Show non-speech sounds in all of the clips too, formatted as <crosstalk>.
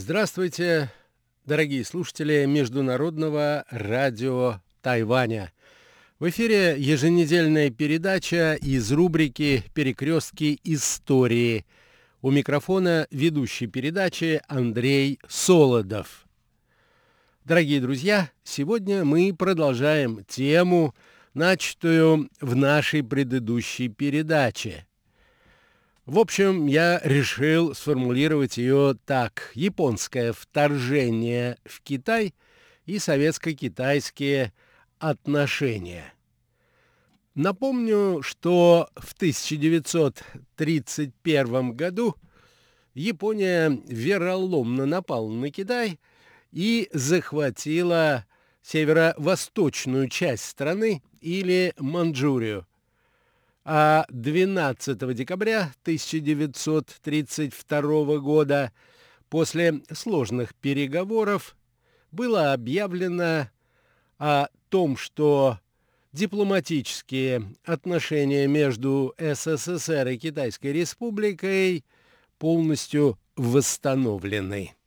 Здравствуйте, дорогие слушатели Международного радио Тайваня. В эфире еженедельная передача из рубрики «Перекрестки истории». У микрофона ведущий передачи Андрей Солодов. Дорогие друзья, сегодня мы продолжаем тему, начатую в нашей предыдущей передаче. В общем, я решил сформулировать ее так. Японское вторжение в Китай и советско-китайские отношения. Напомню, что в 1931 году Япония вероломно напала на Китай и захватила северо-восточную часть страны или Манчжурию. А 12 декабря 1932 года после сложных переговоров было объявлено о том, что дипломатические отношения между СССР и Китайской Республикой полностью восстановлены.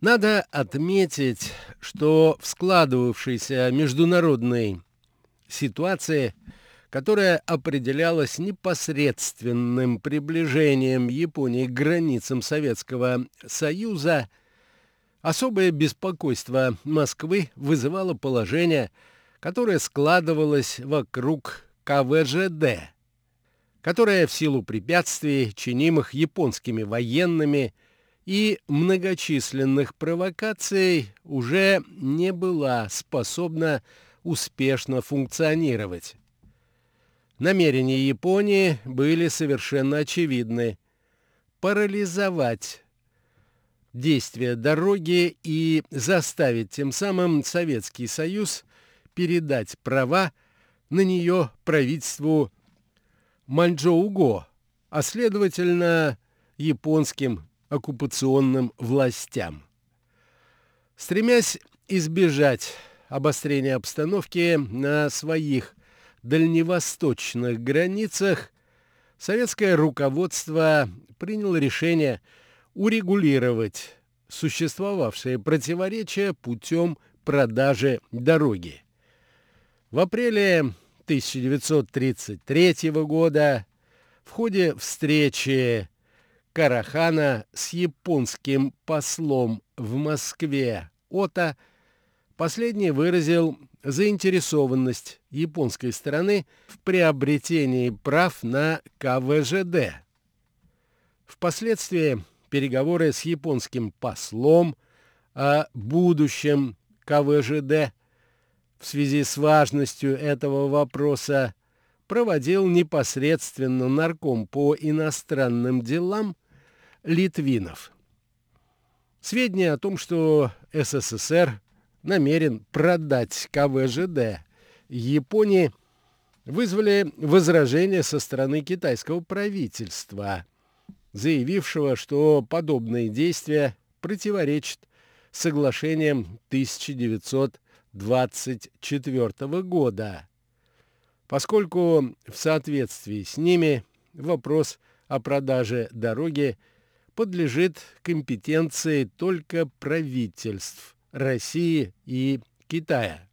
Надо отметить, что в складывавшейся международной ситуации, которая определялась непосредственным приближением Японии к границам Советского Союза, особое беспокойство Москвы вызывало положение, которое складывалось вокруг КВЖД, которое в силу препятствий, чинимых японскими военными, и многочисленных провокаций уже не была способна успешно функционировать. Намерения Японии были совершенно очевидны – парализовать действия дороги и заставить тем самым Советский Союз передать права на нее правительству Маньчжоуго, а следовательно японским оккупационным властям. Стремясь избежать обострения обстановки на своих дальневосточных границах, советское руководство приняло решение урегулировать существовавшие противоречия путем продажи дороги. В апреле 1933 года в ходе встречи Карахана с японским послом в Москве Ота, последний выразил заинтересованность японской стороны в приобретении прав на КВЖД. Впоследствии переговоры с японским послом о будущем КВЖД в связи с важностью этого вопроса проводил непосредственно нарком по иностранным делам Литвинов. Сведения о том, что СССР намерен продать КВЖД Японии, вызвали возражения со стороны китайского правительства, заявившего, что подобные действия противоречат соглашениям 1924 года, поскольку в соответствии с ними вопрос о продаже дороги подлежит компетенции только правительств России и Китая.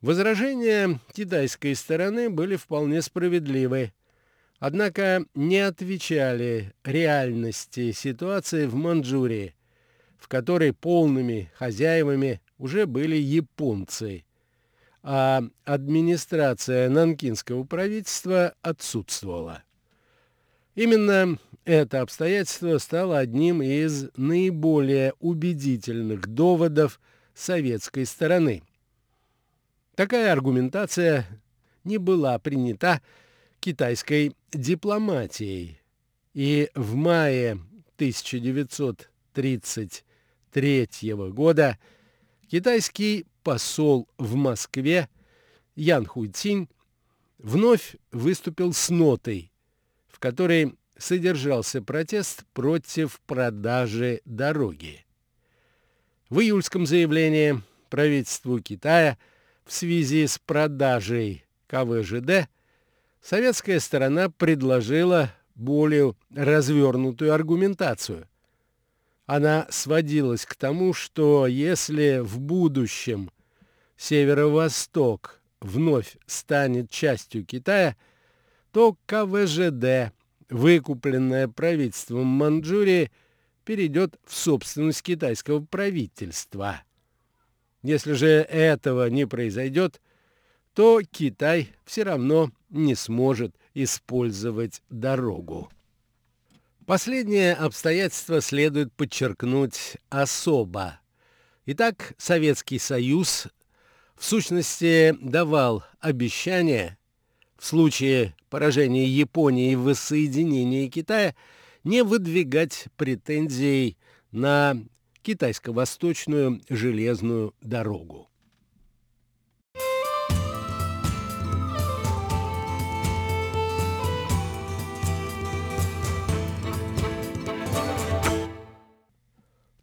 Возражения китайской стороны были вполне справедливы, однако не отвечали реальности ситуации в Манчжурии, в которой полными хозяевами уже были японцы, а администрация нанкинского правительства отсутствовала. Именно это обстоятельство стало одним из наиболее убедительных доводов советской стороны. Такая аргументация не была принята китайской дипломатией, и в мае 1933 года китайский посол в Москве Ян Хуйцинь вновь выступил с нотой, в которой содержался протест против продажи дороги. В июльском заявлении правительству Китая в связи с продажей КВЖД советская сторона предложила более развернутую аргументацию. Она сводилась к тому, что если в будущем северо-восток вновь станет частью Китая, то КВЖД, выкупленное правительством Манчжурии, перейдет в собственность китайского правительства. Если же этого не произойдет, то Китай все равно не сможет использовать дорогу. Последнее обстоятельство следует подчеркнуть особо. Итак, Советский Союз в сущности давал обещание в случае поражения Японии в воссоединении Китая не выдвигать претензий на китайско-восточную железную дорогу.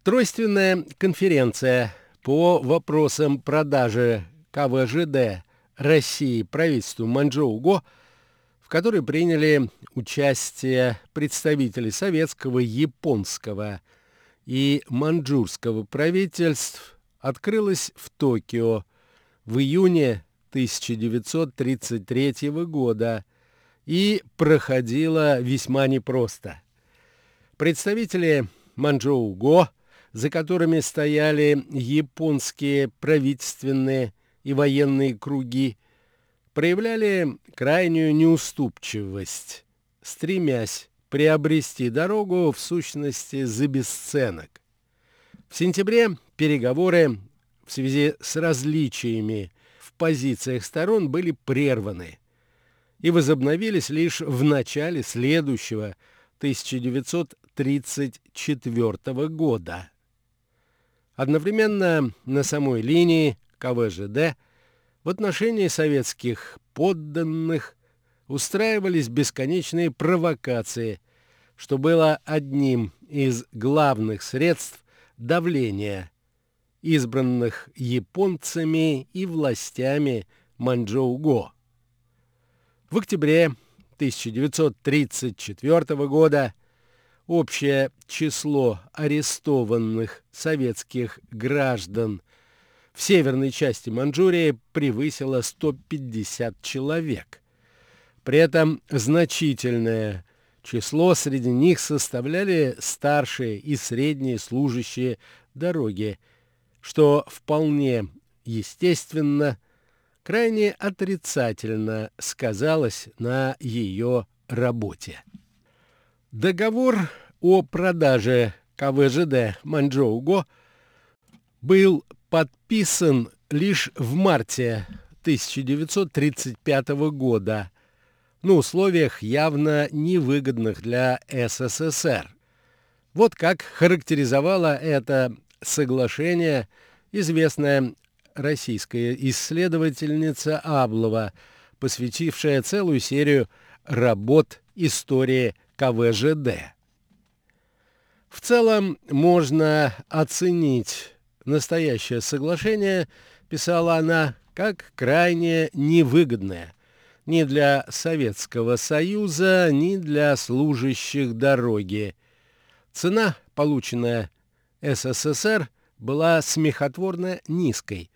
Тройственная конференция по вопросам продажи КВЖД России правительству Манчжоу-Го, в которой приняли участие представители советского, японского и манчжурского правительств, открылась в Токио в июне 1933 года и проходила весьма непросто. Представители Манчжоу-Го – за которыми стояли японские правительственные и военные круги, проявляли крайнюю неуступчивость, стремясь приобрести дорогу в сущности за бесценок. В сентябре переговоры в связи с различиями в позициях сторон были прерваны и возобновились лишь в начале следующего 1934 года. Одновременно на самой линии КВЖД в отношении советских подданных устраивались бесконечные провокации, что было одним из главных средств давления избранных японцами и властями Манчжоу-Го. В октябре 1934 года общее число арестованных советских граждан в северной части Манчжурии превысило 150 человек. При этом значительное число среди них составляли старшие и средние служащие дороги, что вполне естественно крайне отрицательно сказалось на ее работе. Договор о продаже КВЖД Манчжоу-Го был подписан лишь в марте 1935 года на условиях явно невыгодных для СССР. Вот как характеризовала это соглашение известная российская исследовательница Аблова, посвятившая целую серию работ истории КВЖД. В целом можно оценить настоящее соглашение, писала она, как крайне невыгодное ни для Советского Союза, ни для служащих дороги. Цена, полученная СССР, была смехотворно низкой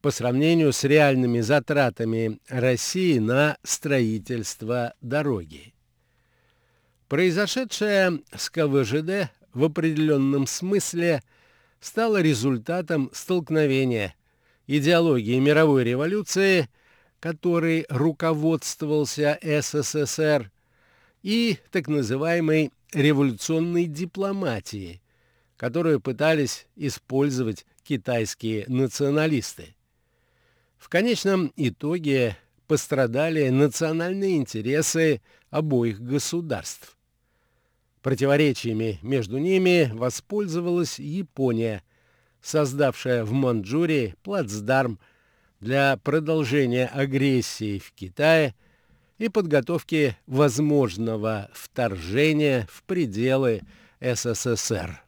по сравнению с реальными затратами России на строительство дороги. Произошедшее с КВЖД в определенном смысле стало результатом столкновения идеологии мировой революции, которой руководствовался СССР, и так называемой революционной дипломатии, которую пытались использовать китайские националисты. В конечном итоге пострадали национальные интересы обоих государств. Противоречиями между ними воспользовалась Япония, создавшая в Манчжурии плацдарм для продолжения агрессии в Китае и подготовки возможного вторжения в пределы СССР.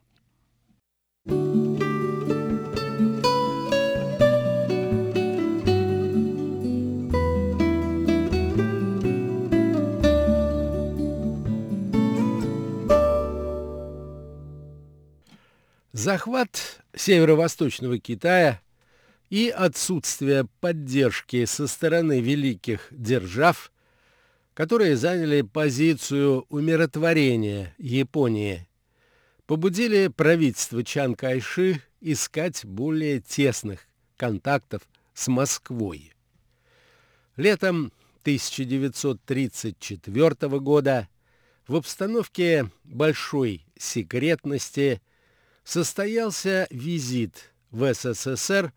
Захват северо-восточного Китая и отсутствие поддержки со стороны великих держав, которые заняли позицию умиротворения Японии, побудили правительство Чан Кайши искать более тесных контактов с Москвой. Летом 1934 года в обстановке большой секретности – состоялся визит в СССР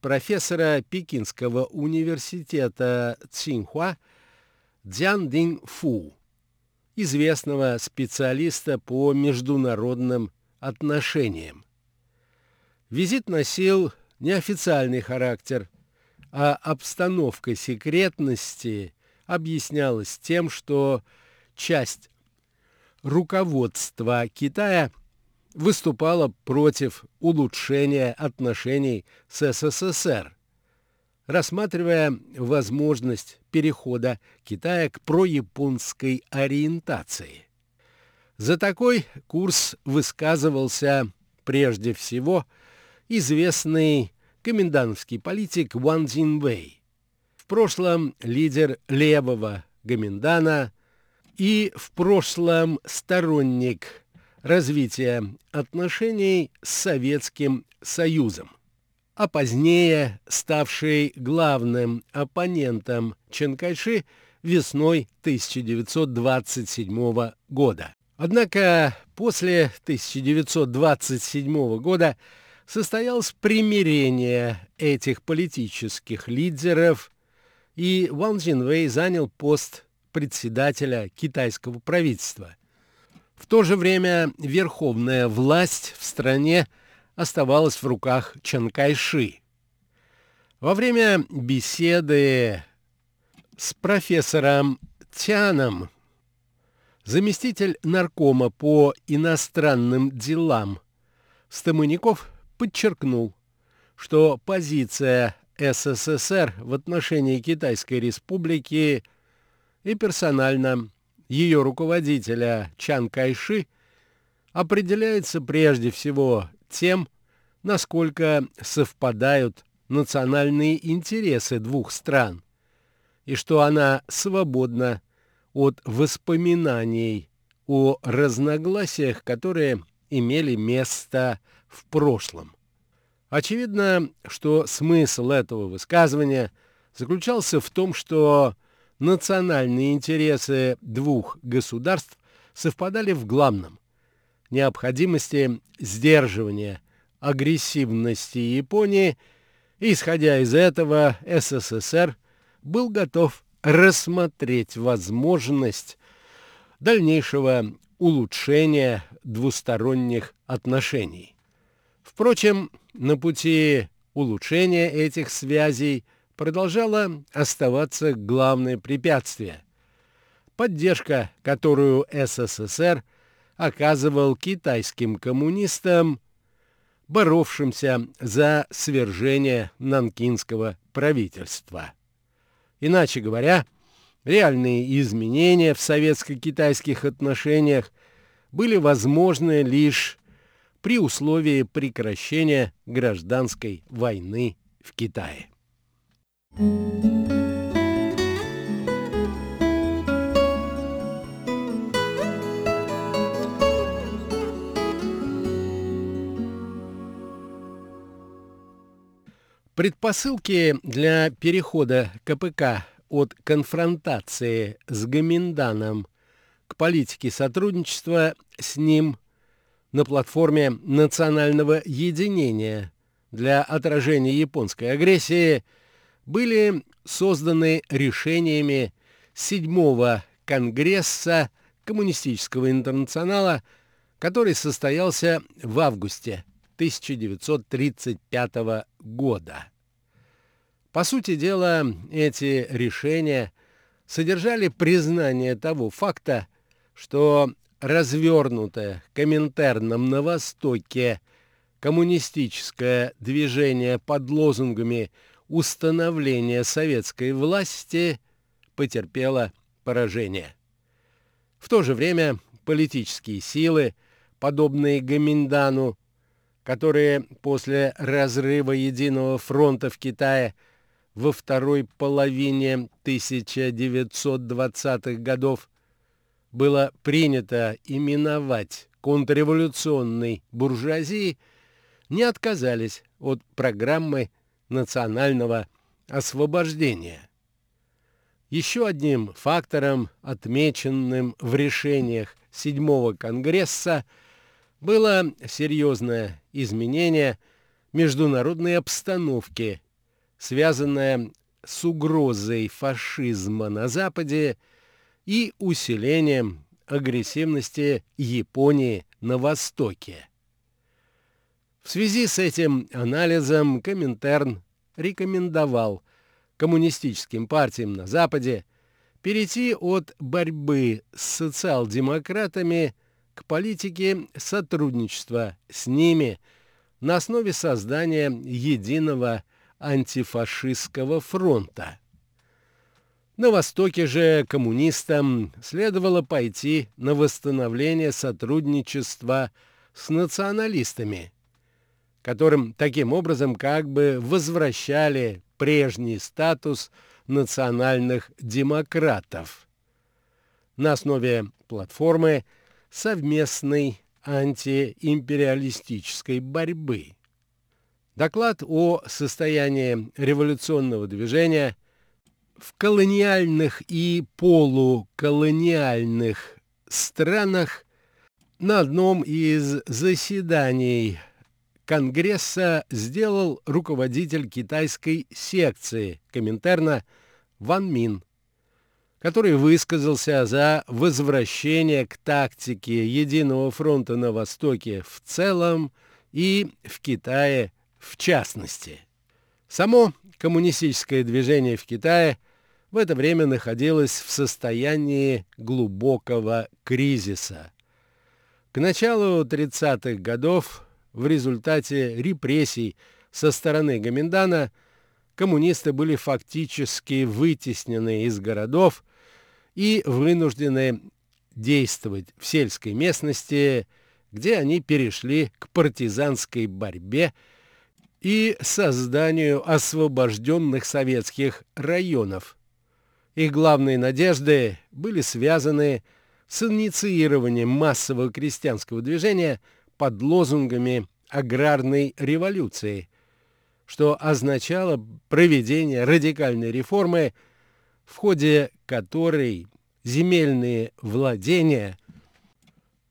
профессора Пекинского университета Цинхуа Дзян Дин Фу, известного специалиста по международным отношениям. Визит носил неофициальный характер, а обстановка секретности объяснялась тем, что часть руководства Китая выступала против улучшения отношений с СССР, рассматривая возможность перехода Китая к прояпонской ориентации. За такой курс высказывался прежде всего известный комендантский политик Ван Цзиньвэй, в прошлом лидер левого Гоминдана и в прошлом сторонник развития отношений с Советским Союзом, а позднее ставший главным оппонентом Чанкайши весной 1927 года. Однако после 1927 года состоялось примирение этих политических лидеров, и Ван Джинвей занял пост председателя китайского правительства. В то же время верховная власть в стране оставалась в руках Чанкайши. Во время беседы с профессором Тяном заместитель наркома по иностранным делам Стамыников подчеркнул, что позиция СССР в отношении Китайской Республики и персонально ее руководителя Чан Кайши определяется прежде всего тем, насколько совпадают национальные интересы двух стран, и что она свободна от воспоминаний о разногласиях, которые имели место в прошлом. Очевидно, что смысл этого высказывания заключался в том, что национальные интересы двух государств совпадали в главном – необходимости сдерживания агрессивности Японии, исходя из этого, СССР был готов рассмотреть возможность дальнейшего улучшения двусторонних отношений. Впрочем, на пути улучшения этих связей – продолжало оставаться главное препятствие – поддержка, которую СССР оказывал китайским коммунистам, боровшимся за свержение нанкинского правительства. Иначе говоря, реальные изменения в советско-китайских отношениях были возможны лишь при условии прекращения гражданской войны в Китае. Предпосылки для перехода КПК от конфронтации с Гоминданом к политике сотрудничества с ним на платформе национального единения для отражения японской агрессии – были созданы решениями седьмого Конгресса Коммунистического интернационала, который состоялся в августе 1935 года. По сути дела, эти решения содержали признание того факта, что развернутое Коминтерном на Востоке коммунистическое движение под лозунгами установления советской власти потерпело поражение. В то же время политические силы, подобные Гаминдану, которые после разрыва Единого фронта в Китае во второй половине 1920-х годов было принято именовать контрреволюционной буржуазией, не отказались от программы национального освобождения. Еще одним фактором, отмеченным в решениях Седьмого Конгресса, было серьезное изменение международной обстановки, связанное с угрозой фашизма на Западе и усилением агрессивности Японии на Востоке. В связи с этим анализом Коминтерн рекомендовал коммунистическим партиям на Западе перейти от борьбы с социал-демократами к политике сотрудничества с ними на основе создания единого антифашистского фронта. На Востоке же коммунистам следовало пойти на восстановление сотрудничества с националистами, которым таким образом как бы возвращали прежний статус национальных демократов на основе платформы совместной антиимпериалистической борьбы. Доклад о состоянии революционного движения в колониальных и полуколониальных странах на одном из заседаний Конгресса сделал руководитель китайской секции Коминтерна Ван Мин, который высказался за возвращение к тактике Единого фронта на Востоке в целом и в Китае в частности. Само коммунистическое движение в Китае в это время находилось в состоянии глубокого кризиса. К началу 30-х годов в результате репрессий со стороны Гоминдана коммунисты были фактически вытеснены из городов и вынуждены действовать в сельской местности, где они перешли к партизанской борьбе и созданию освобожденных советских районов. Их главные надежды были связаны с инициированием массового крестьянского движения – под лозунгами аграрной революции, что означало проведение радикальной реформы, в ходе которой земельные владения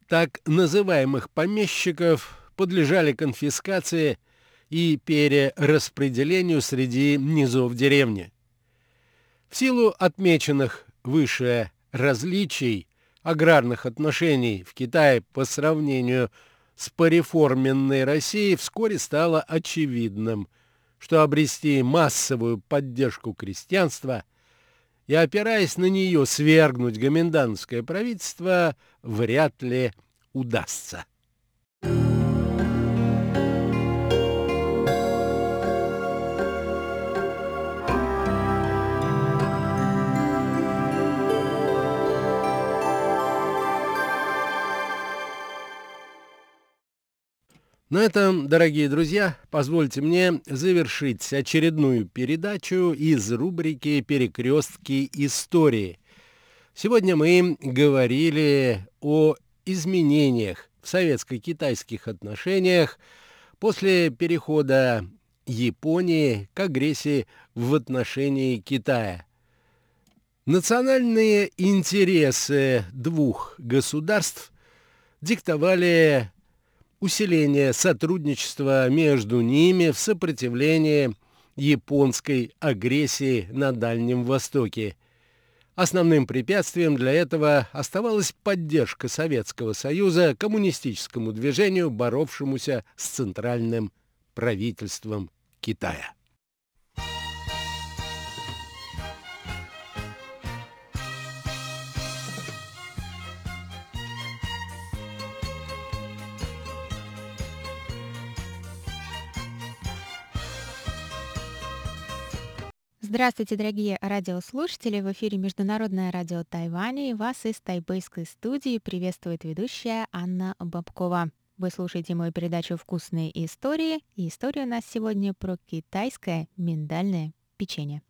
так называемых помещиков подлежали конфискации и перераспределению среди низов деревни. В силу отмеченных выше различий аграрных отношений в Китае по сравнению с с пореформенной Россией вскоре стало очевидным, что обрести массовую поддержку крестьянства и, опираясь на нее, свергнуть гоминдановское правительство вряд ли удастся. На этом, дорогие друзья, позвольте мне завершить очередную передачу из рубрики «Перекрестки истории». Сегодня мы говорили о изменениях в советско-китайских отношениях после перехода Японии к агрессии в отношении Китая. Национальные интересы двух государств диктовали усиление сотрудничества между ними в сопротивлении японской агрессии на Дальнем Востоке. Основным препятствием для этого оставалась поддержка Советского Союза коммунистическому движению, боровшемуся с центральным правительством Китая. Здравствуйте, дорогие радиослушатели! В эфире Международное радио Тайваня и вас из тайбэйской студии приветствует ведущая Анна Бабкова. Вы слушаете мою передачу «Вкусные истории», и история у нас сегодня про китайское миндальное печенье.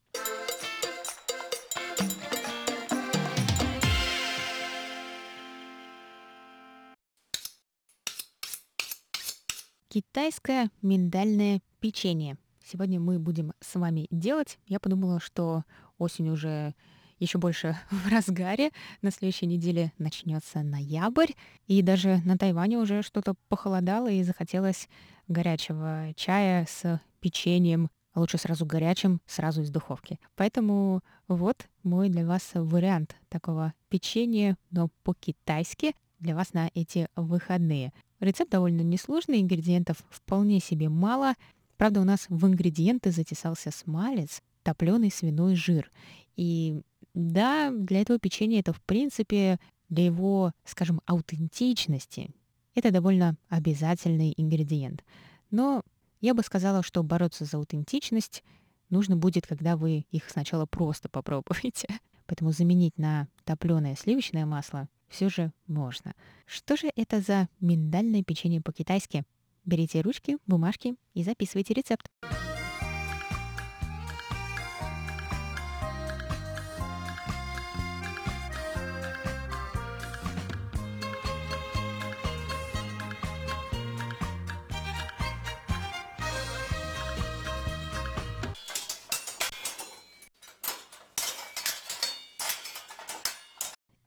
Китайское миндальное печенье – сегодня мы будем с вами делать. Я подумала, что осень уже еще больше <laughs> в разгаре. На следующей неделе начнется ноябрь, и даже на Тайване уже что-то похолодало и захотелось горячего чая с печеньем, а лучше сразу горячим, сразу из духовки. Поэтому вот мой для вас вариант такого печенья, но по-китайски для вас на эти выходные. Рецепт довольно несложный, ингредиентов вполне себе мало. Правда, у нас в ингредиенты затесался смалец, топленый свиной жир. И да, для этого печенья это, в принципе, для его, скажем, аутентичности, это довольно обязательный ингредиент. Но я бы сказала, что бороться за аутентичность нужно будет, когда вы их сначала просто попробуете. <laughs> Поэтому заменить на топленое сливочное масло все же можно. Что же это за миндальное печенье по-китайски? Берите ручки, бумажки и записывайте рецепт.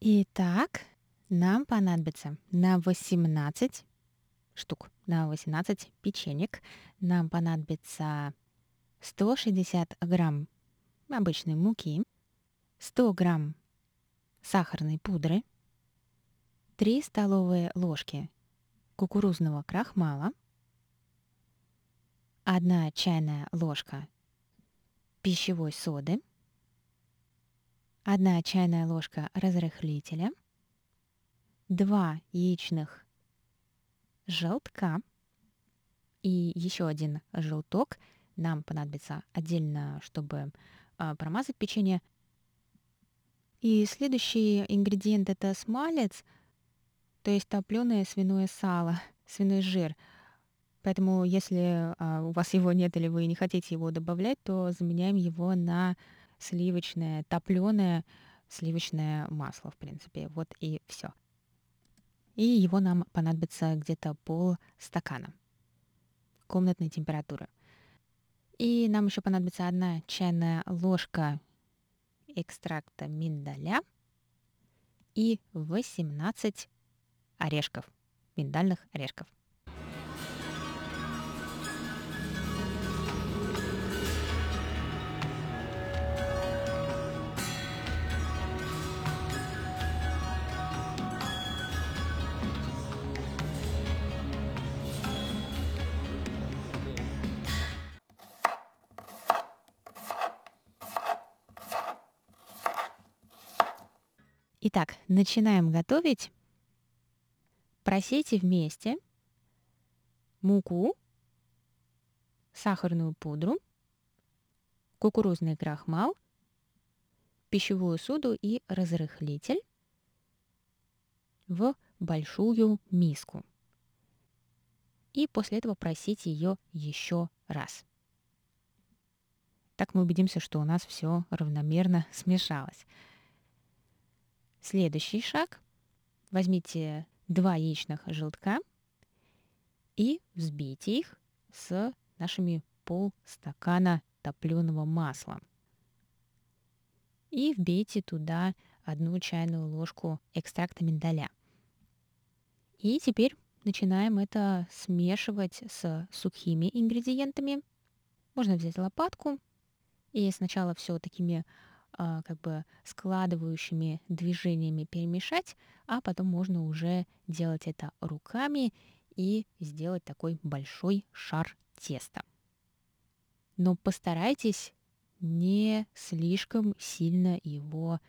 Итак, нам понадобится на 18 штук на 18 печенек. Нам понадобится 160 грамм обычной муки, 100 грамм сахарной пудры, 3 столовые ложки кукурузного крахмала, 1 чайная ложка пищевой соды, 1 чайная ложка разрыхлителя, 2 яичных желтка. И еще один желток нам понадобится отдельно, чтобы э, промазать печенье. И следующий ингредиент это смалец, то есть топленое свиное сало, свиной жир. Поэтому, если а, у вас его нет или вы не хотите его добавлять, то заменяем его на сливочное, топленое сливочное масло, в принципе. Вот и все и его нам понадобится где-то пол стакана комнатной температуры. И нам еще понадобится одна чайная ложка экстракта миндаля и 18 орешков, миндальных орешков. Итак, начинаем готовить. Просейте вместе муку, сахарную пудру, кукурузный крахмал, пищевую соду и разрыхлитель в большую миску. И после этого просите ее еще раз. Так мы убедимся, что у нас все равномерно смешалось. Следующий шаг. Возьмите два яичных желтка и взбейте их с нашими полстакана топленого масла. И вбейте туда одну чайную ложку экстракта миндаля. И теперь начинаем это смешивать с сухими ингредиентами. Можно взять лопатку и сначала все такими а, как бы складывающими движениями перемешать, а потом можно уже делать это руками и сделать такой большой шар теста. Но постарайтесь не слишком сильно его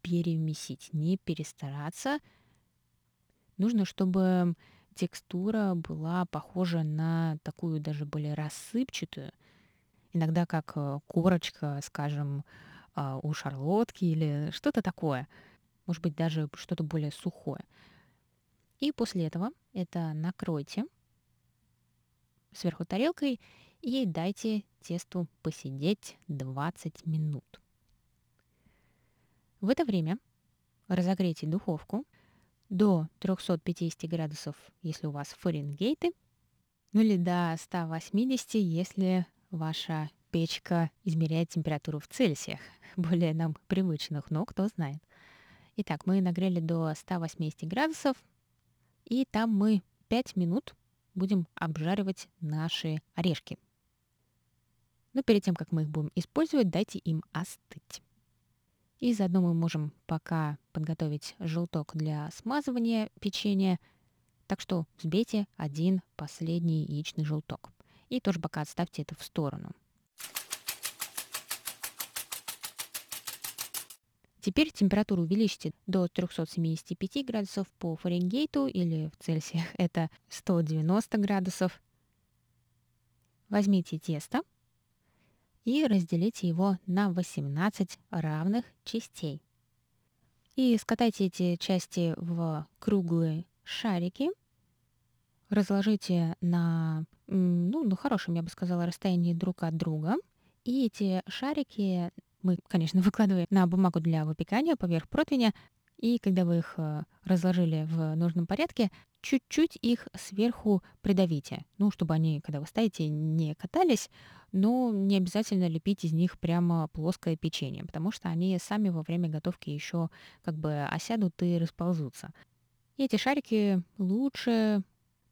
перемесить, не перестараться. Нужно, чтобы текстура была похожа на такую даже более рассыпчатую. иногда как э, корочка, скажем, а, у шарлотки или что-то такое. Может быть, даже что-то более сухое. И после этого это накройте сверху тарелкой и дайте тесту посидеть 20 минут. В это время разогрейте духовку до 350 градусов, если у вас Фаренгейты, ну или до 180, если ваша печка измеряет температуру в Цельсиях, <laughs> более нам привычных, но кто знает. Итак, мы нагрели до 180 градусов, и там мы 5 минут будем обжаривать наши орешки. Но перед тем, как мы их будем использовать, дайте им остыть. И заодно мы можем пока подготовить желток для смазывания печенья. Так что взбейте один последний яичный желток. И тоже пока отставьте это в сторону. Теперь температуру увеличьте до 375 градусов по Фаренгейту или в Цельсиях <laughs> это 190 градусов. Возьмите тесто и разделите его на 18 равных частей. И скатайте эти части в круглые шарики. Разложите на, ну, на хорошем, я бы сказала, расстоянии друг от друга. И эти шарики мы, конечно, <laughs> выкладываем на бумагу для выпекания поверх противня, и когда вы их э, разложили в нужном порядке, чуть-чуть их сверху придавите. Ну, чтобы они, когда вы ставите, не катались, но не обязательно лепить из них прямо плоское печенье, потому что они сами во время готовки еще как бы осядут и расползутся. И эти шарики лучше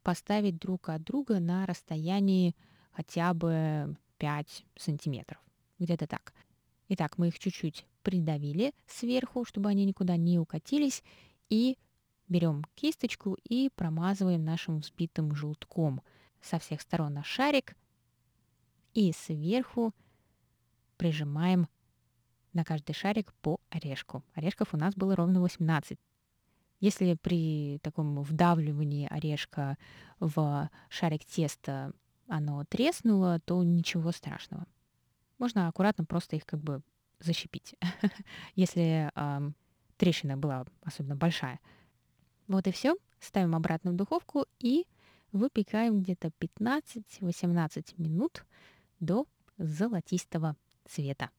поставить друг от друга на расстоянии хотя бы 5 сантиметров. Где-то так. Итак, мы их чуть-чуть придавили сверху, чтобы они никуда не укатились, и берем кисточку и промазываем нашим взбитым желтком со всех сторон на шарик, и сверху прижимаем на каждый шарик по орешку. Орешков у нас было ровно 18. Если при таком вдавливании орешка в шарик теста оно треснуло, то ничего страшного. Можно аккуратно просто их как бы защипить, <laughs> если э, трещина была особенно большая. Вот и все. Ставим обратно в духовку и выпекаем где-то 15-18 минут до золотистого цвета.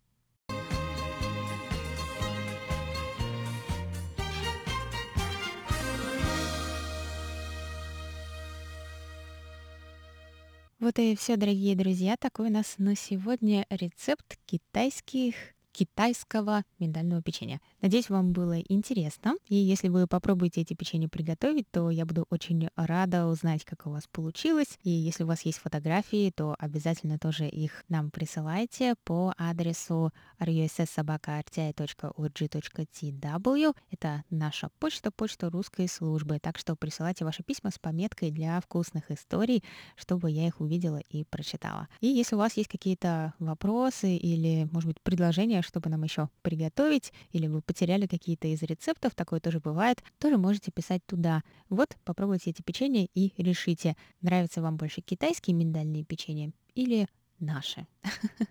Вот и все, дорогие друзья. Такой у нас на сегодня рецепт китайских китайского миндального печенья. Надеюсь, вам было интересно. И если вы попробуете эти печенья приготовить, то я буду очень рада узнать, как у вас получилось. И если у вас есть фотографии, то обязательно тоже их нам присылайте по адресу russsobaka.rti.org.tw. Это наша почта, почта русской службы. Так что присылайте ваши письма с пометкой для вкусных историй, чтобы я их увидела и прочитала. И если у вас есть какие-то вопросы или, может быть, предложения, чтобы нам еще приготовить, или вы потеряли какие-то из рецептов, такое тоже бывает, тоже можете писать туда. Вот, попробуйте эти печенья и решите, нравятся вам больше китайские миндальные печенья или наши. <laughs>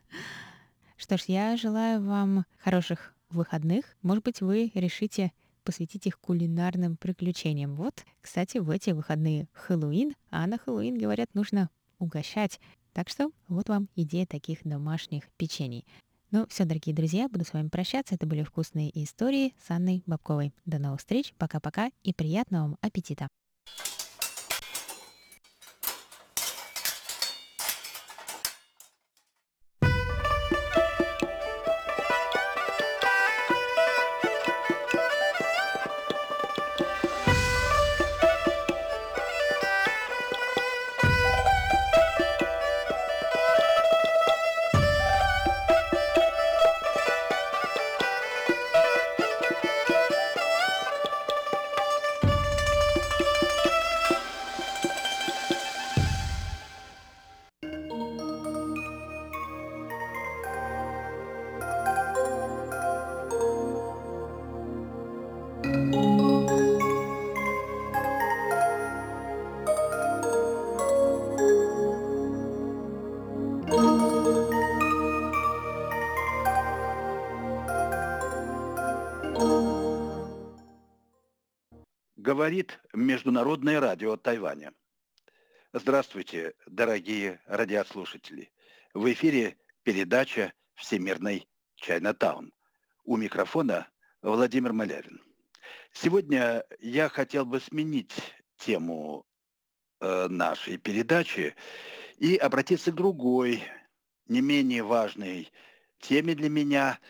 Что ж, я желаю вам хороших выходных. Может быть, вы решите посвятить их кулинарным приключениям. Вот, кстати, в эти выходные Хэллоуин, а на Хэллоуин, говорят, нужно угощать. Так что вот вам идея таких домашних печений. Ну все, дорогие друзья, буду с вами прощаться. Это были вкусные истории с Анной Бабковой. До новых встреч, пока-пока и приятного вам аппетита! Международное радио Тайваня. Здравствуйте, дорогие радиослушатели. В эфире передача «Всемирный Чайнатаун». У микрофона Владимир Малявин. Сегодня я хотел бы сменить тему э, нашей передачи и обратиться к другой, не менее важной теме для меня –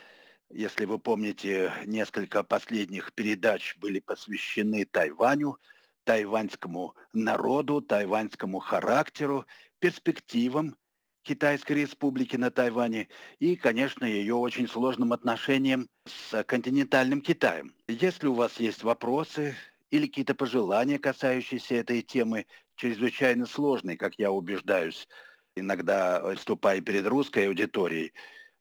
если вы помните, несколько последних передач были посвящены Тайваню, тайваньскому народу, тайваньскому характеру, перспективам Китайской республики на Тайване и, конечно, ее очень сложным отношениям с континентальным Китаем. Если у вас есть вопросы или какие-то пожелания, касающиеся этой темы, чрезвычайно сложной, как я убеждаюсь, иногда выступая перед русской аудиторией,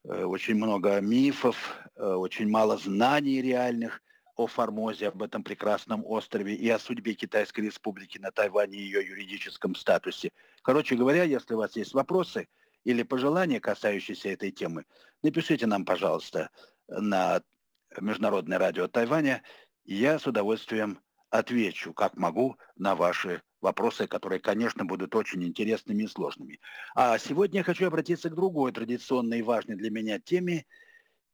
Э, очень много мифов, э, очень мало знаний реальных о Формозе, об этом прекрасном острове и о судьбе Китайской Республики на Тайване и ее юридическом статусе. Короче говоря, если у вас есть вопросы или пожелания, касающиеся этой темы, напишите нам, пожалуйста, на Международное радио Тайваня, я с удовольствием отвечу, как могу, на ваши вопросы, которые, конечно, будут очень интересными и сложными. А сегодня я хочу обратиться к другой традиционной и важной для меня теме,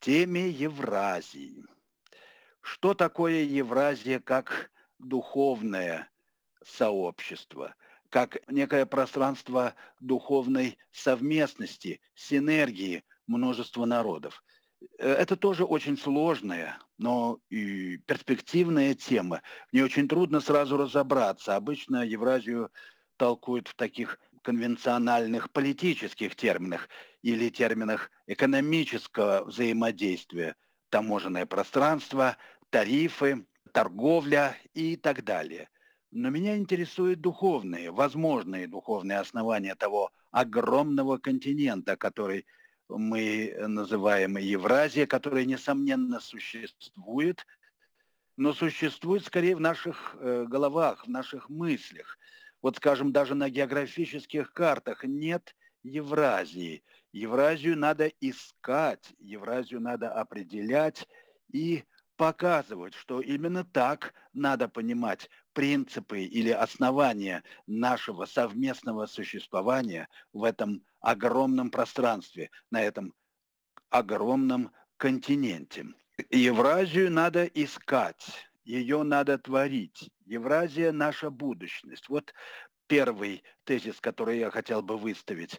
теме Евразии. Что такое Евразия как духовное сообщество, как некое пространство духовной совместности, синергии множества народов – Э, это тоже очень сложная, но и перспективная тема. Мне очень трудно сразу разобраться. Обычно Евразию толкуют в таких конвенциональных политических терминах или терминах экономического взаимодействия. Таможенное пространство, тарифы, торговля и так далее. Но меня интересуют духовные, возможные духовные основания того огромного континента, который мы называем Евразия, которая, несомненно, существует, но существует скорее в наших э, головах, в наших мыслях. Вот, скажем, даже на географических картах нет Евразии. Евразию надо искать, Евразию надо определять и показывать, что именно так надо понимать принципы или основания нашего совместного существования в этом огромном пространстве, на этом огромном континенте. Евразию надо искать, ее надо творить. Евразия – наша будущность. Вот первый тезис, который я хотел бы выставить.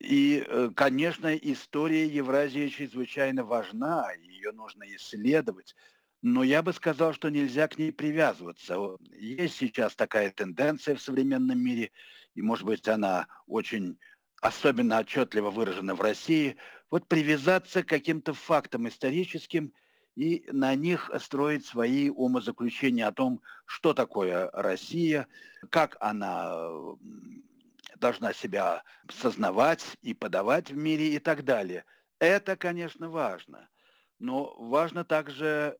И, э, конечно, история Евразии чрезвычайно важна, ее нужно исследовать, но я бы сказал, что нельзя к ней привязываться. Есть сейчас такая тенденция в современном мире, и, может быть, она очень особенно отчетливо выражена в России, вот привязаться к каким-то фактам историческим и на них строить свои умозаключения о том, что такое Россия, как она должна себя сознавать и подавать в мире и так далее. Это, конечно, важно. Но важно также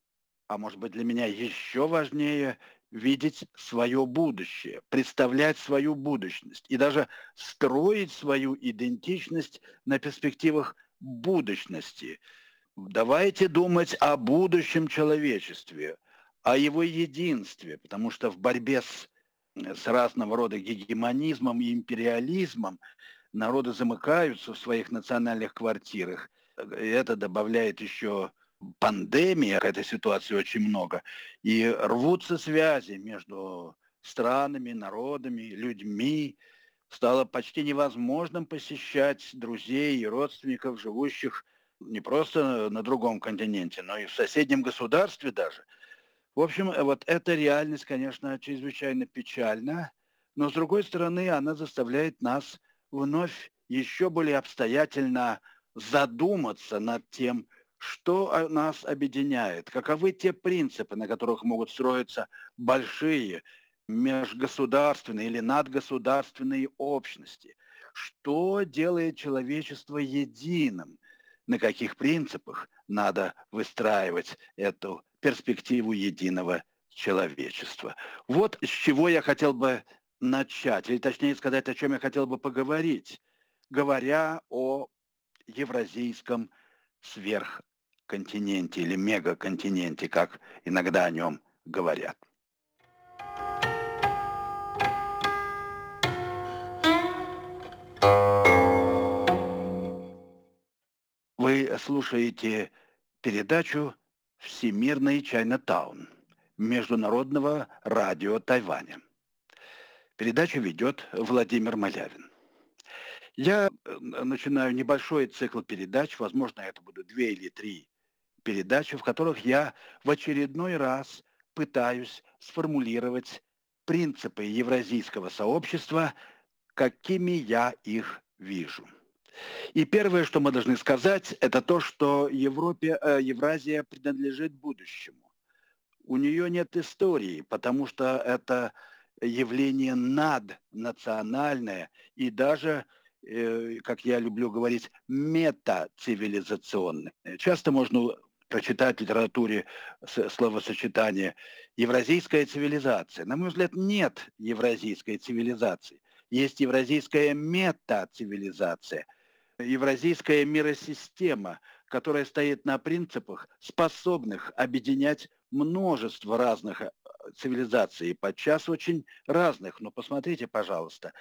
а может быть для меня еще важнее, видеть свое будущее, представлять свою будущность и даже строить свою идентичность на перспективах будущности. Давайте думать о будущем человечестве, о его единстве, потому что в борьбе с, с разного рода гегемонизмом и империализмом народы замыкаются в своих национальных квартирах. Это добавляет еще пандемия, этой ситуации очень много, и рвутся связи между странами, народами, людьми. Стало почти невозможным посещать друзей и родственников, живущих не просто на другом континенте, но и в соседнем государстве даже. В общем, вот эта реальность, конечно, чрезвычайно печальна, но с другой стороны, она заставляет нас вновь еще более обстоятельно задуматься над тем, что нас объединяет? Каковы те принципы, на которых могут строиться большие межгосударственные или надгосударственные общности? Что делает человечество единым? На каких принципах надо выстраивать эту перспективу единого человечества? Вот с чего я хотел бы начать, или точнее сказать, о чем я хотел бы поговорить, говоря о евразийском сверхконтиненте или мегаконтиненте, как иногда о нем говорят. Вы слушаете передачу «Всемирный Чайнатаун» Международного радио Тайваня. Передачу ведет Владимир Малявин. Я э, начинаю небольшой цикл передач, возможно, это будут две или три передачи, в которых я в очередной раз пытаюсь сформулировать принципы евразийского сообщества, какими я их вижу. И первое, что мы должны сказать, это то, что Европе, э, Евразия принадлежит будущему. У нее нет истории, потому что это явление наднациональное и даже, э, как я люблю говорить, метацивилизационное. Часто можно прочитать в литературе словосочетание «евразийская цивилизация». На мой взгляд, нет евразийской цивилизации. Есть евразийская метацивилизация, евразийская миросистема, которая стоит на принципах, способных объединять множество разных э, цивилизаций, подчас очень разных. Но посмотрите, пожалуйста,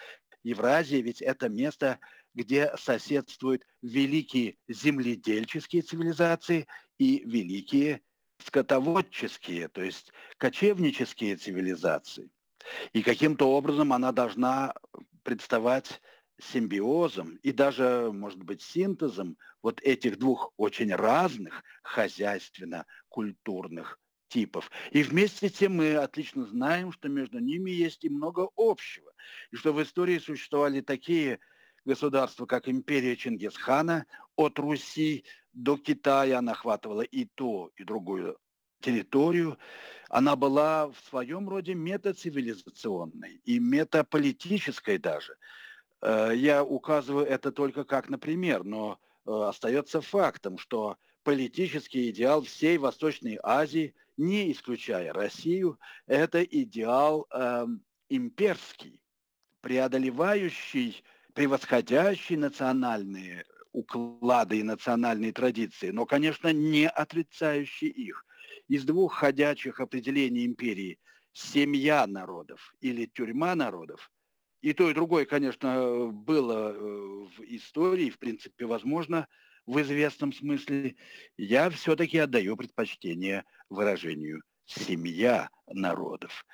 Евразия ведь это место, где соседствуют великие земледельческие цивилизации и великие скотоводческие, то есть кочевнические цивилизации. И каким-то образом она должна представать симбиозом и даже, может быть, синтезом вот этих двух очень разных хозяйственно-культурных типов. И вместе с тем мы отлично знаем, что между ними есть и много общего. И что в истории существовали такие государства, как империя Чингисхана, от Руси до Китая она охватывала и то, и другую территорию. Она была в своем роде метацивилизационной и метаполитической даже. Э, я указываю это только как на пример, но э, остается фактом, что политический идеал всей Восточной Азии, не исключая Россию, это идеал э, имперский, преодолевающий, превосходящий национальные уклады и национальные традиции, но, конечно, не отрицающий их. Из двух ходячих определений империи – семья народов или тюрьма народов – и то, и другое, конечно, было э, в истории, в принципе, возможно, в известном смысле, я все-таки отдаю предпочтение выражению «семья народов».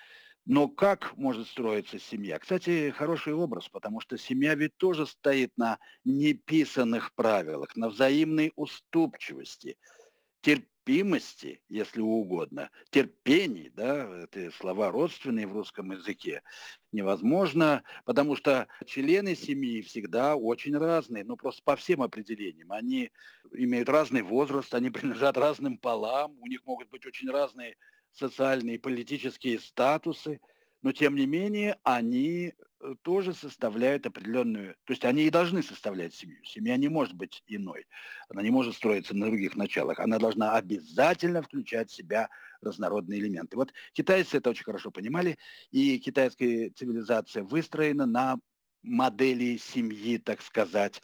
Но как может строиться семья? Кстати, хороший образ, потому что семья ведь тоже стоит на неписанных правилах, на взаимной уступчивости, терпении терпимости, если угодно, терпений, да, это слова родственные в русском языке, невозможно, потому что члены семьи всегда очень разные, ну просто по всем определениям. Они имеют разный возраст, они принадлежат разным полам, у них могут быть очень разные социальные и политические статусы, но тем не менее они тоже составляют определенную, то есть они и должны составлять семью. Семья не может быть иной, она не может строиться на других началах, она должна обязательно включать в себя разнородные элементы. Вот китайцы это очень хорошо понимали, и китайская цивилизация выстроена на модели семьи, так сказать.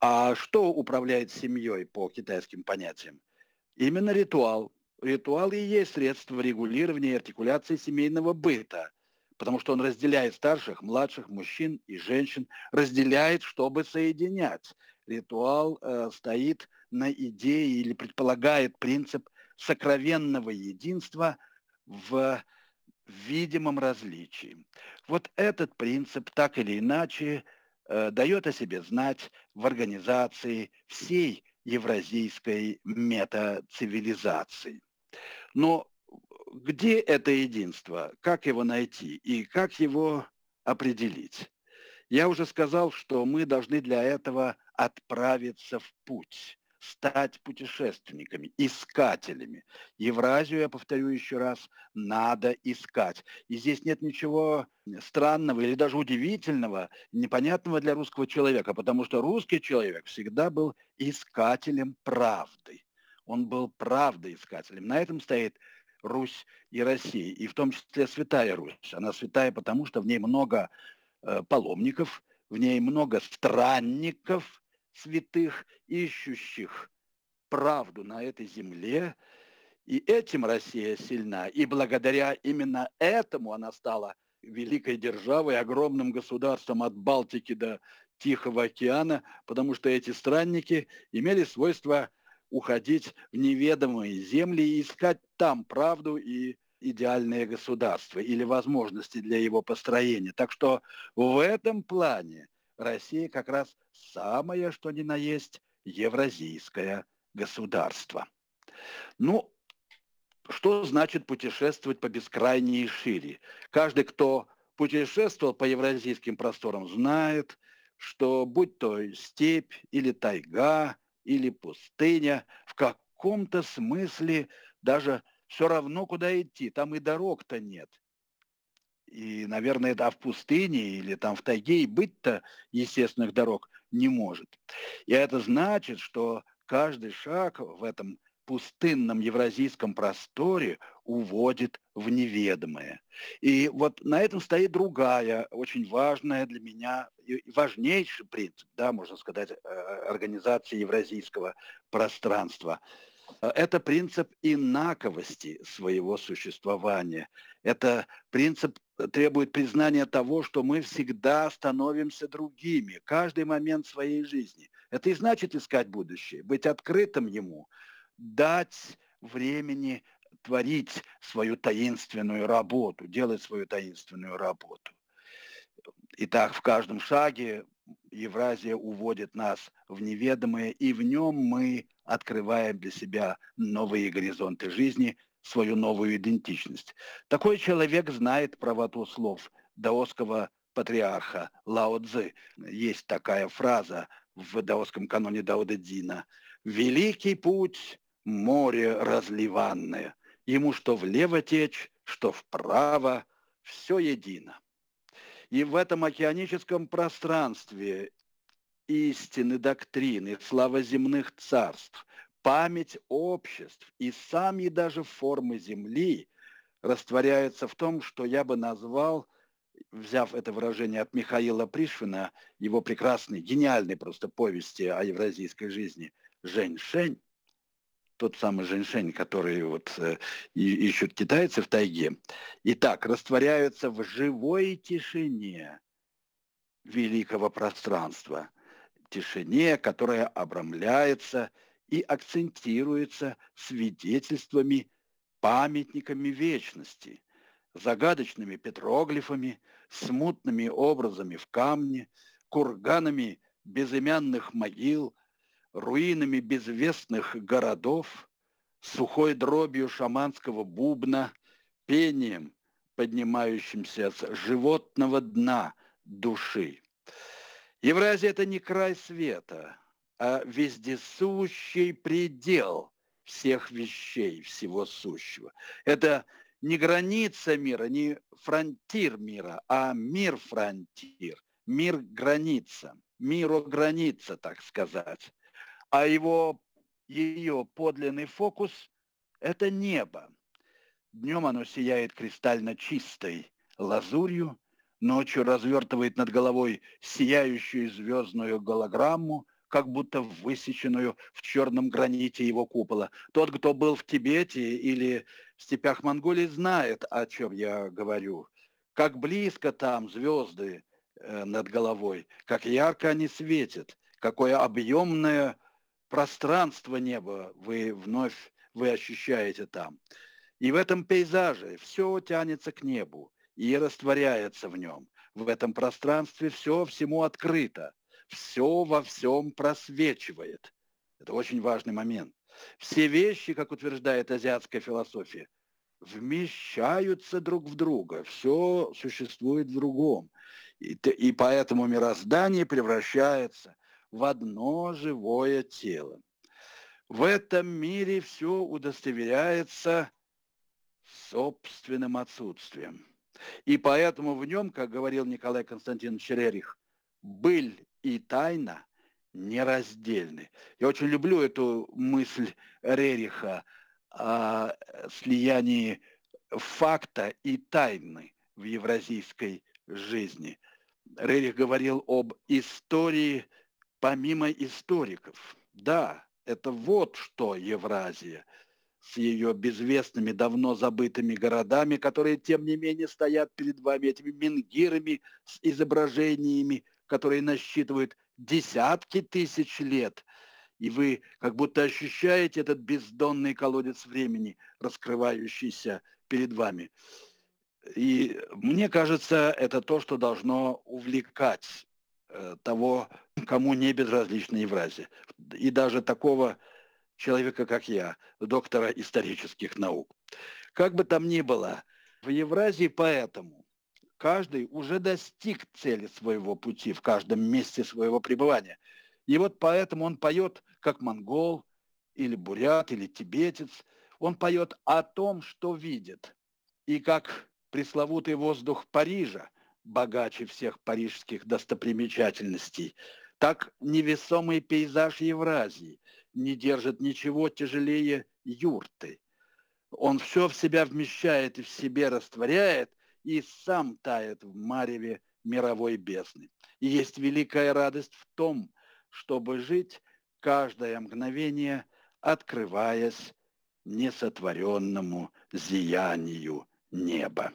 А что управляет семьей по китайским понятиям? Именно ритуал. Ритуал и есть средство регулирования и артикуляции семейного быта – потому что он разделяет старших, младших, мужчин и женщин, разделяет, чтобы соединять. Ритуал э, стоит на идее или предполагает принцип сокровенного единства в видимом различии. Вот этот принцип так или иначе э, дает о себе знать в организации всей евразийской метацивилизации. Но где это единство, как его найти и как его определить? Я уже сказал, что мы должны для этого отправиться в путь, стать путешественниками, искателями. Евразию, я повторю еще раз, надо искать. И здесь нет ничего странного или даже удивительного, непонятного для русского человека, потому что русский человек всегда был искателем правды. Он был правдоискателем. На этом стоит Русь и Россия, и в том числе Святая Русь. Она святая, потому что в ней много э, паломников, в ней много странников святых, ищущих правду на этой земле. И этим Россия сильна. И благодаря именно этому она стала великой державой, огромным государством от Балтики до Тихого океана, потому что эти странники имели свойство уходить в неведомые земли и искать там правду и идеальное государство или возможности для его построения. Так что в этом плане Россия как раз самое, что ни на есть, евразийское государство. Ну, что значит путешествовать по бескрайней шире? Каждый, кто путешествовал по евразийским просторам, знает, что будь то степь или тайга, или пустыня, в каком-то смысле даже все равно, куда идти, там и дорог-то нет. И, наверное, это в пустыне или там в тайге и быть-то естественных дорог не может. И это значит, что каждый шаг в этом пустынном евразийском просторе уводит в неведомое. И вот на этом стоит другая, очень важная для меня, важнейший принцип, да, можно сказать, э, организации евразийского пространства. Это принцип инаковости своего существования. Это принцип требует признания того, что мы всегда становимся другими, каждый момент своей жизни. Это и значит искать будущее, быть открытым ему, дать времени творить свою таинственную работу, делать свою таинственную работу. Итак, в каждом шаге Евразия уводит нас в неведомое, и в нем мы открываем для себя новые горизонты жизни, свою новую идентичность. Такой человек знает правоту слов даосского патриарха Лао Цзы. Есть такая фраза в даосском каноне Даода Дина. «Великий путь море разливанное. Ему что влево течь, что вправо, все едино. И в этом океаническом пространстве истины доктрины, слава земных царств, память обществ и сами даже формы Земли растворяются в том, что я бы назвал, взяв это выражение от Михаила Пришвина, его прекрасной, гениальной просто повести о евразийской жизни «Жень-Шень», тот самый женьшень, который вот э, ищут китайцы в тайге, и так растворяются в живой тишине великого пространства, тишине, которая обрамляется и акцентируется свидетельствами, памятниками вечности, загадочными петроглифами, смутными образами в камне, курганами безымянных могил – руинами безвестных городов, сухой дробью шаманского бубна, пением, поднимающимся с животного дна души. Евразия – это не край света, а вездесущий предел всех вещей, всего сущего. Это не граница мира, не фронтир мира, а мир-фронтир, мир-граница, миро-граница, так сказать а его, ее подлинный фокус – это небо. Днем оно сияет кристально чистой лазурью, ночью развертывает над головой сияющую звездную голограмму, как будто высеченную в черном граните его купола. Тот, кто был в Тибете или в степях Монголии, знает, о чем я говорю. Как близко там звезды э, над головой, как ярко они светят, какое объемное пространство неба вы вновь вы ощущаете там. И в этом пейзаже все тянется к небу и растворяется в нем. В этом пространстве все всему открыто, все во всем просвечивает. Это очень важный момент. Все вещи, как утверждает азиатская философия, вмещаются друг в друга, все существует в другом. И, и поэтому мироздание превращается в одно живое тело. В этом мире все удостоверяется собственным отсутствием. И поэтому в нем, как говорил Николай Константинович Рерих, быль и тайна нераздельны. Я очень люблю эту мысль Рериха о слиянии факта и тайны в евразийской жизни. Рерих говорил об истории помимо историков. Да, это вот что Евразия с ее безвестными, давно забытыми городами, которые, тем не менее, стоят перед вами, этими менгирами с изображениями которые насчитывают десятки тысяч лет, и вы как будто ощущаете этот бездонный колодец времени, раскрывающийся перед вами. И мне кажется, это то, что должно увлекать э, того, кому не безразлична Евразия. И даже такого человека, как я, доктора исторических наук. Как бы там ни было, в Евразии поэтому каждый уже достиг цели своего пути в каждом месте своего пребывания. И вот поэтому он поет, как монгол, или бурят, или тибетец. Он поет о том, что видит. И как пресловутый воздух Парижа, богаче всех парижских достопримечательностей, так невесомый пейзаж Евразии не держит ничего тяжелее юрты. Он все в себя вмещает и в себе растворяет, и сам тает в мареве мировой бездны. И есть великая радость в том, чтобы жить каждое мгновение, открываясь несотворенному зиянию неба.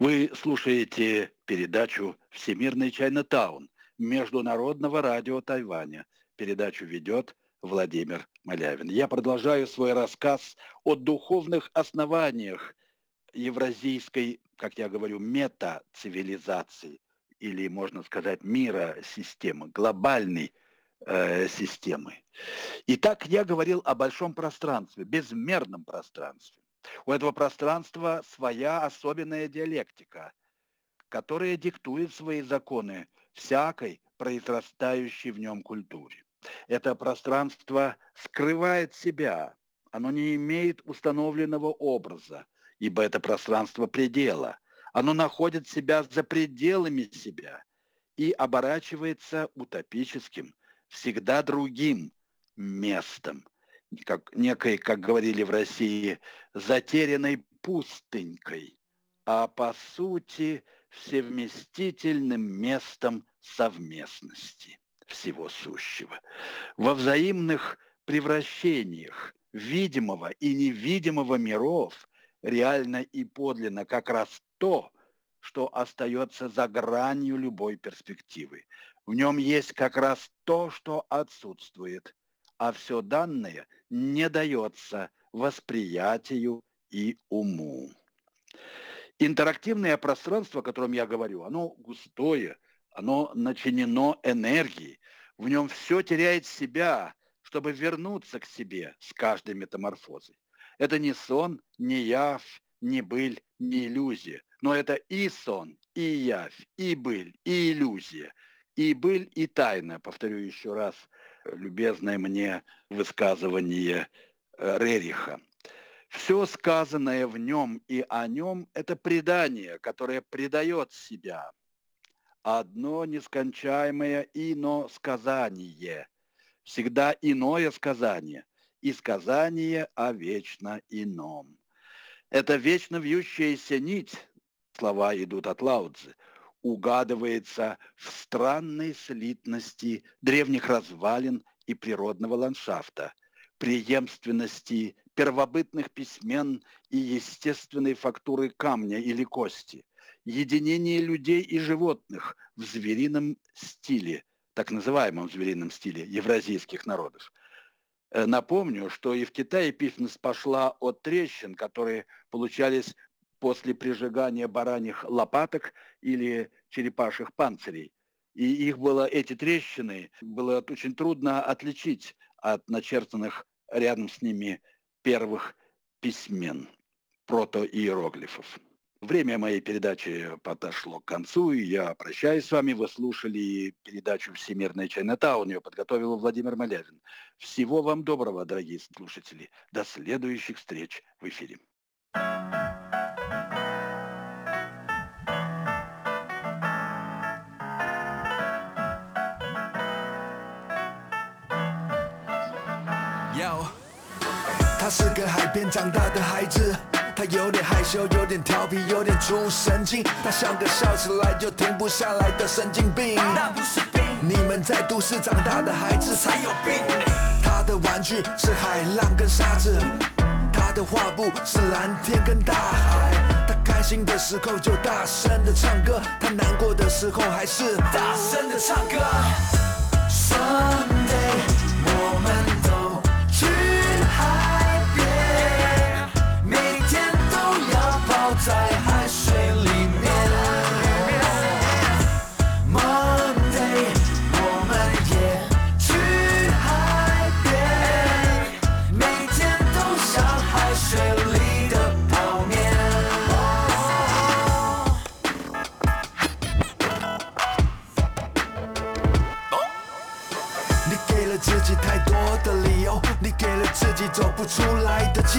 Вы слушаете передачу «Всемирный Чайнатаун» Международного радио Тайваня. Передачу ведет Владимир Малявин. Я продолжаю свой рассказ о духовных основаниях евразийской, как я говорю, мета-цивилизации, или, можно сказать, мира-системы, глобальной э, системы. Итак, я говорил о большом пространстве, безмерном пространстве. У этого пространства своя особенная диалектика, которая диктует свои законы всякой произрастающей в нем культуре. Это пространство скрывает себя, оно не имеет установленного образа, ибо это пространство предела. Оно находит себя за пределами себя и оборачивается утопическим, всегда другим местом, как некой, как говорили в России, затерянной пустынькой, а по сути всевместительным местом совместности всего сущего. Во взаимных превращениях видимого и невидимого миров реально и подлинно как раз то, что остается за гранью любой перспективы. В нем есть как раз то, что отсутствует, а все данное не дается восприятию и уму. Интерактивное пространство, о котором я говорю, оно густое, оно начинено энергией, в нем все теряет себя, чтобы вернуться к себе с каждой метаморфозой. Это не сон, не явь, не быль, не иллюзия, но это и сон, и явь, и быль, и иллюзия – и быль, и тайна, повторю еще раз, любезное мне высказывание э, Рериха. Все сказанное в нем и о нем – это предание, которое предает себя. Одно нескончаемое ино сказание, всегда иное сказание, и сказание о вечно ином. Это вечно вьющаяся нить, слова идут от Лаудзы, угадывается в странной слитности древних развалин и природного ландшафта, преемственности первобытных письмен и естественной фактуры камня или кости, единение людей и животных в зверином стиле, так называемом зверином стиле евразийских народов. Э, напомню, что и в Китае письменность пошла от трещин, которые получались после прижигания бараньих лопаток или черепашьих панцирей. И их было, эти трещины, было очень трудно отличить от начертанных рядом с ними первых письмен, протоиероглифов. Время моей передачи подошло к концу, и я прощаюсь с вами. Вы слушали передачу «Всемирная Чайнатаун». Ее подготовил Владимир Малявин. Всего вам доброго, дорогие слушатели. До следующих встреч в эфире. 是个海边长大的孩子，他有点害羞，有点调皮，有点出神经。他像个笑起来就停不下来的神经病。那不是病，你们在都市长大的孩子才有病。他的玩具是海浪跟沙子，他的画布是蓝天跟大海。他开心的时候就大声的唱歌，他难过的时候还是大声的唱歌。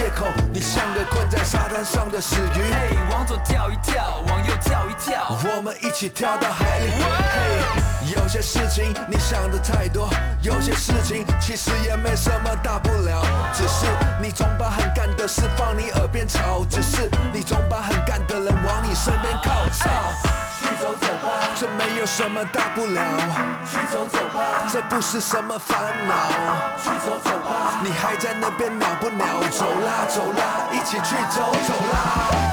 借口。你像个困在沙滩上的死鱼，嘿，往左跳一跳，往右跳一跳。我们一起跳到海里。嘿，有些事情你想的太多，有些事情其实也没什么大不了，只是你总把很干的事放你耳边吵，只是你总把很干的人往你身边靠。走走吧，这没有什么大不了。去走走吧，这不是什么烦恼。去走走吧，你还在那边鸟不鸟？走啦走啦，一起去走走啦。